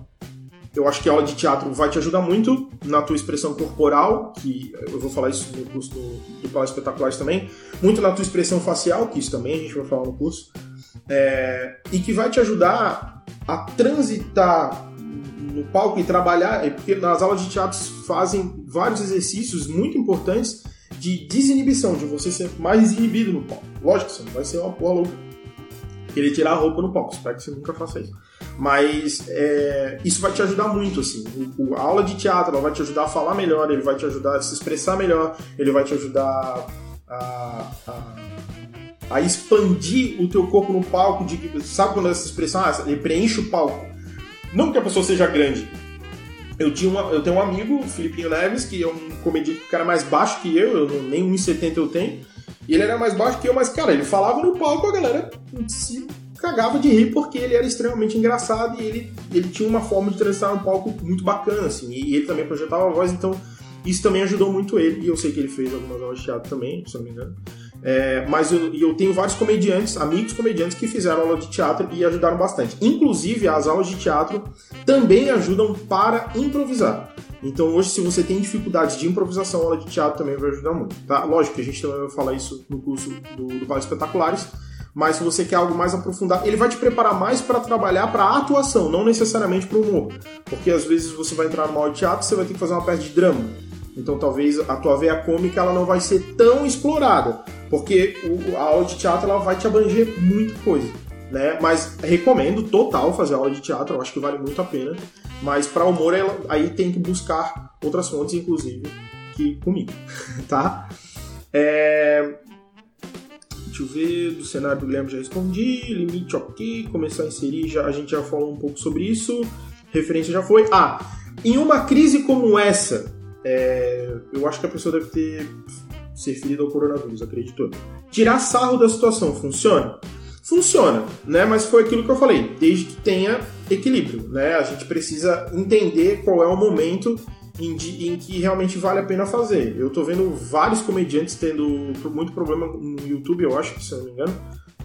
eu acho que a aula de teatro vai te ajudar muito na tua expressão corporal, que eu vou falar isso no curso do, do Paulo Espetaculares também, muito na tua expressão facial, que isso também a gente vai falar no curso, é, e que vai te ajudar a transitar no palco e trabalhar, é porque nas aulas de teatro fazem vários exercícios muito importantes de desinibição, de você ser mais desinibido no palco. Lógico, você não vai ser uma porra louca. Querer tirar a roupa no palco, espero que você nunca faça isso. Mas é, isso vai te ajudar muito, assim. A aula de teatro vai te ajudar a falar melhor, ele vai te ajudar a se expressar melhor, ele vai te ajudar a, a, a expandir o teu corpo no palco. De, sabe quando essa expressão, ah, ele preenche o palco? Não que a pessoa seja grande. Eu, tinha uma, eu tenho um amigo, o Filipinho Neves, que é um comediante, um cara mais baixo que eu, eu nem 1,70 eu tenho. E ele era mais baixo que eu, mas, cara, ele falava no palco, a galera se cagava de rir porque ele era extremamente engraçado e ele, ele tinha uma forma de transitar um palco muito bacana, assim, e ele também projetava a voz, então isso também ajudou muito ele, e eu sei que ele fez algumas aulas de teatro também, se não me engano. É, mas eu, eu tenho vários comediantes, amigos comediantes, que fizeram aula de teatro e ajudaram bastante. Inclusive, as aulas de teatro também ajudam para improvisar. Então, hoje, se você tem dificuldade de improvisação, a aula de teatro também vai ajudar muito. Tá? Lógico que a gente também vai falar isso no curso do, do Espetaculares, mas se você quer algo mais aprofundado, ele vai te preparar mais para trabalhar para atuação, não necessariamente para o humor. Porque às vezes você vai entrar numa aula de teatro, você vai ter que fazer uma peça de drama. Então talvez a tua veia cômica ela não vai ser tão explorada, porque a aula de teatro ela vai te abranger muita coisa. Né? Mas recomendo total fazer aula de teatro, eu acho que vale muito a pena. Mas para humor ela, aí tem que buscar outras fontes, inclusive que comigo, tá? É... Deixa eu ver, do cenário do Guilherme já respondi, limite ok, começar a inserir, já, a gente já falou um pouco sobre isso, referência já foi. Ah, em uma crise como essa, é, eu acho que a pessoa deve ter ser ferida ao coronavírus, acreditou. Tirar sarro da situação funciona? Funciona, né? Mas foi aquilo que eu falei, desde que tenha equilíbrio, né? A gente precisa entender qual é o momento em, em, que realmente vale a pena fazer. Eu tô vendo vários comediantes tendo muito problema no YouTube, eu acho, se eu não me engano,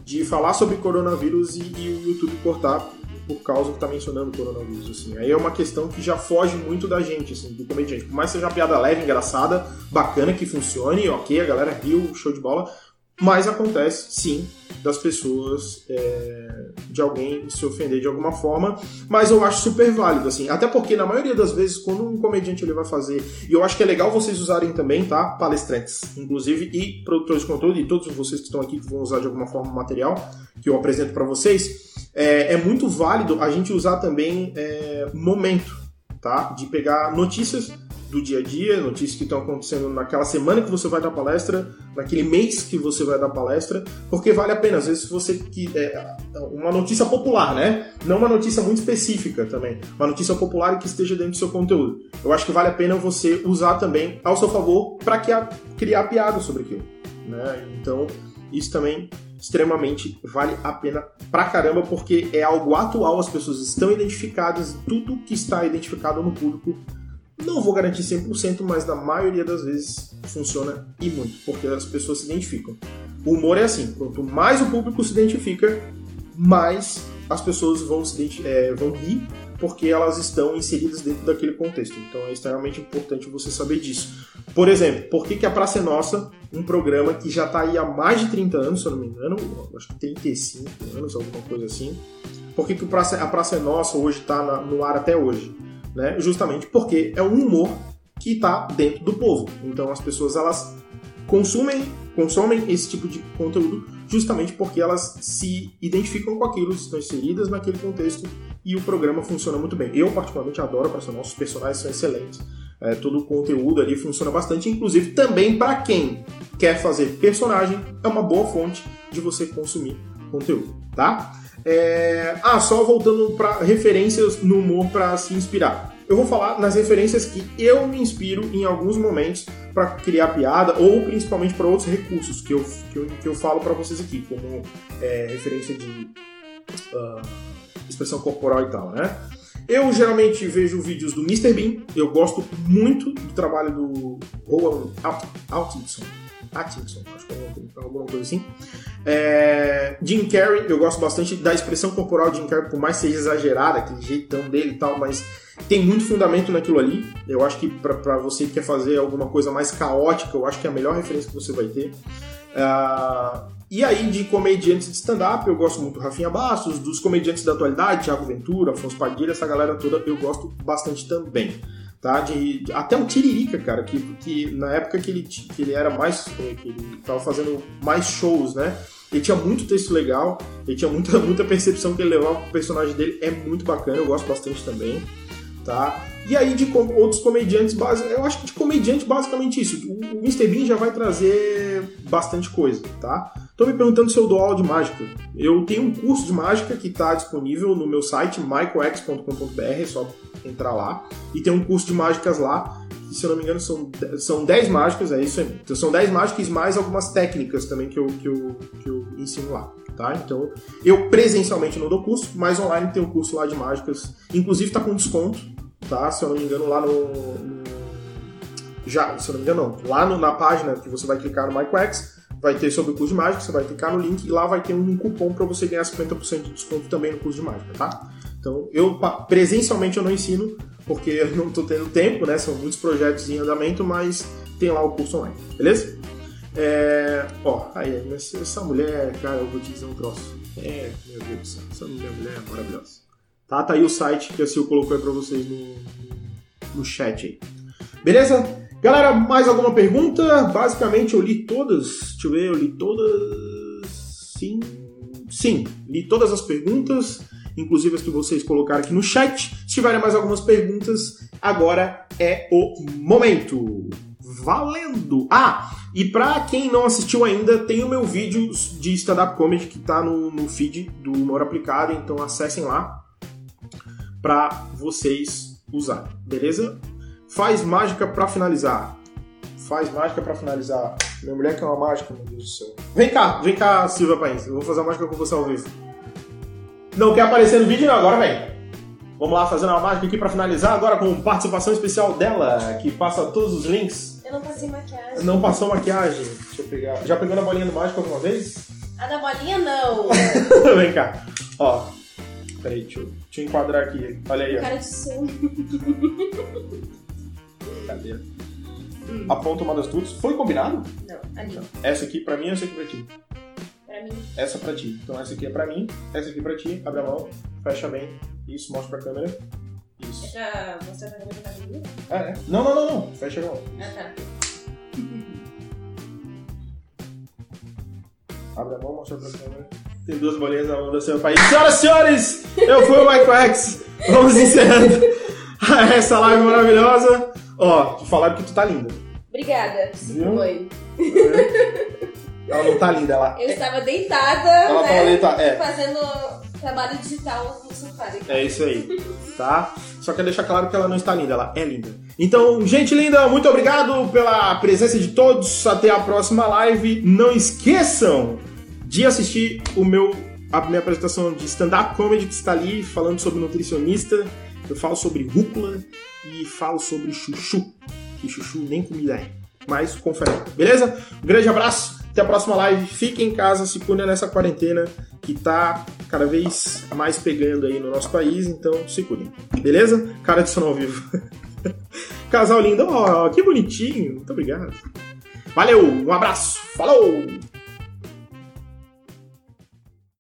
de falar sobre coronavírus e, e o YouTube cortar por causa que tá mencionando o coronavírus, assim. Aí é uma questão que já foge muito da gente, assim, do comediante. Por mais que seja uma piada leve, engraçada, bacana, que funcione, ok, a galera riu, show de bola, mas acontece, sim, das pessoas, é, de alguém se ofender de alguma forma, mas eu acho super válido, assim, até porque na maioria das vezes, quando um comediante ele vai fazer, e eu acho que é legal vocês usarem também, tá? Palestrantes, inclusive, e produtores de conteúdo, e todos vocês que estão aqui que vão usar de alguma forma o material que eu apresento para vocês, é, é, muito válido a gente usar também é, momento, tá? De pegar notícias do dia a dia, notícias que estão acontecendo naquela semana que você vai dar palestra, naquele mês que você vai dar palestra, porque vale a pena. Às vezes você que é uma notícia popular, né? Não uma notícia muito específica também, uma notícia popular que esteja dentro do seu conteúdo. Eu acho que vale a pena você usar também ao seu favor para criar piada sobre aquilo, né? Então isso também extremamente vale a pena pra caramba, porque é algo atual, as pessoas estão identificadas, tudo que está identificado no público, não vou garantir 100%, mas na maioria das vezes funciona e muito, porque as pessoas se identificam. O humor é assim, quanto mais o público se identifica, mais as pessoas vão, se, é, vão rir porque elas estão inseridas dentro daquele contexto. Então é extremamente importante você saber disso. Por exemplo, por que, que a Praça é Nossa, um programa que já está aí há mais de 30 anos, se eu não me engano, acho que 35 anos, alguma coisa assim, por que, que a Praça é Nossa hoje está no ar até hoje? Né? Justamente porque é um humor que está dentro do povo. Então as pessoas elas consumem, consomem esse tipo de conteúdo justamente porque elas se identificam com aquilo, estão inseridas naquele contexto e o programa funciona muito bem. Eu, particularmente, adoro para nossos personagens são excelentes. É, todo o conteúdo ali funciona bastante, inclusive também para quem quer fazer personagem, é uma boa fonte de você consumir conteúdo, tá? É... Ah, só voltando para referências no humor para se inspirar. Eu vou falar nas referências que eu me inspiro em alguns momentos para criar piada ou principalmente para outros recursos que eu, que eu, que eu falo para vocês aqui, como é, referência de uh, expressão corporal e tal, né? Eu geralmente vejo vídeos do Mr. Bean, eu gosto muito do trabalho do Rowan Atkinson. Atkinson, acho que é alguma coisa assim. É, Jim Carrey, eu gosto bastante da expressão corporal de Jim Carrey, por mais seja exagerada, aquele jeitão dele e tal, mas tem muito fundamento naquilo ali. Eu acho que para você que quer fazer alguma coisa mais caótica, eu acho que é a melhor referência que você vai ter. Uh, e aí, de comediantes de stand-up, eu gosto muito do Rafinha Bastos, dos comediantes da atualidade, Thiago Ventura, Afonso Padilha, essa galera toda eu gosto bastante também. Tá? De, de, até o Tiririca, cara, que, que na época que ele, que ele era mais. É, que ele tava fazendo mais shows, né? Ele tinha muito texto legal, ele tinha muita, muita percepção que ele levava pro personagem dele, é muito bacana, eu gosto bastante também tá? E aí de com outros comediantes, eu acho que de comediante basicamente isso. O, Mr. Bean já vai trazer bastante coisa, tá? Tô me perguntando se eu dou aula de mágica. Eu tenho um curso de mágica que está disponível no meu site michaelx.com.br, é só entrar lá. E tem um curso de mágicas lá, que se eu não me engano são, são 10 mágicas, é isso aí. Então são 10 mágicas mais algumas técnicas também que eu, que eu, que eu ensino lá. Tá? Então, eu presencialmente não dou curso, mas online tem um curso lá de mágicas. Inclusive tá com desconto, tá? Se eu não me engano, lá no. já, se eu não me engano, não. Lá no, na página que você vai clicar no MyQuex, vai ter sobre o curso de mágica, você vai clicar no link e lá vai ter um cupom para você ganhar 50% de desconto também no curso de mágica, tá? Então, eu presencialmente eu não ensino, porque eu não estou tendo tempo, né? São muitos projetos em andamento, mas tem lá o curso online, beleza? É, ó, aí, essa mulher, cara, eu vou te dizer um troço. É, meu Deus do céu, essa mulher, mulher é maravilhosa. Tá, tá aí o site que a Sil colocou aí pra vocês no, no chat aí. Beleza? Galera, mais alguma pergunta? Basicamente eu li todas. Deixa eu ver, eu li todas. Sim. Sim, li todas as perguntas, inclusive as que vocês colocaram aqui no chat. Se tiverem mais algumas perguntas, agora é o momento. Valendo! Ah, e pra quem não assistiu ainda, tem o meu vídeo de stand-up comedy que tá no, no feed do Humor Aplicado, então acessem lá para vocês usarem, beleza? Faz mágica para finalizar. Faz mágica para finalizar. Minha mulher que é uma mágica, meu Deus do céu. Vem cá, vem cá, Silvia País. Eu vou fazer uma mágica com você ao vivo. Não quer aparecer no vídeo? Não, agora vem. Vamos lá, fazendo uma mágica aqui para finalizar, agora com participação especial dela, que passa todos os links. Eu não passei maquiagem. Não passou maquiagem. Deixa eu pegar. Já pegou na bolinha do mágico alguma vez? A da bolinha não. vem cá. Ó. Peraí, deixa eu, deixa eu enquadrar aqui. Olha aí, ó. Cara de sono. Cadê? Aponta uma das tuas. Foi combinado? Não, ali. Essa aqui pra mim essa aqui pra ti. Pra mim. Essa pra ti. Então essa aqui é pra mim, essa aqui pra ti. Abre a mão, fecha bem. Isso, mostra pra câmera. Isso. É pra mostrar pra câmera que tá comigo? É, é. Não, não, não, não. Fecha a mão. Ah, tá. Abre a mão, mostra pra câmera. Tem duas bolinhas na mão do seu país. Senhoras e senhores, eu fui o Michael X. Vamos encerrando essa live maravilhosa. Ó, te falaram que tu tá linda. Obrigada. Viu? Foi. Ela não tá linda, ela. Eu estava deitada, Ela né? tá deitada, é. Fazendo trabalho digital no sofá. É isso aí, tá? Só quero deixar claro que ela não está linda, ela é linda. Então, gente linda, muito obrigado pela presença de todos. Até a próxima live. Não esqueçam de assistir o meu a minha apresentação de stand-up comedy que está ali falando sobre nutricionista. Eu falo sobre rúcula e falo sobre chuchu. Que chuchu nem comida é. Mas confere, beleza? Um grande abraço, até a próxima live. Fiquem em casa, se cuidem nessa quarentena que tá cada vez mais pegando aí no nosso país, então se cuidem, beleza? Cara de sono ao vivo. Casal lindo, ó, que bonitinho, muito obrigado. Valeu, um abraço, falou!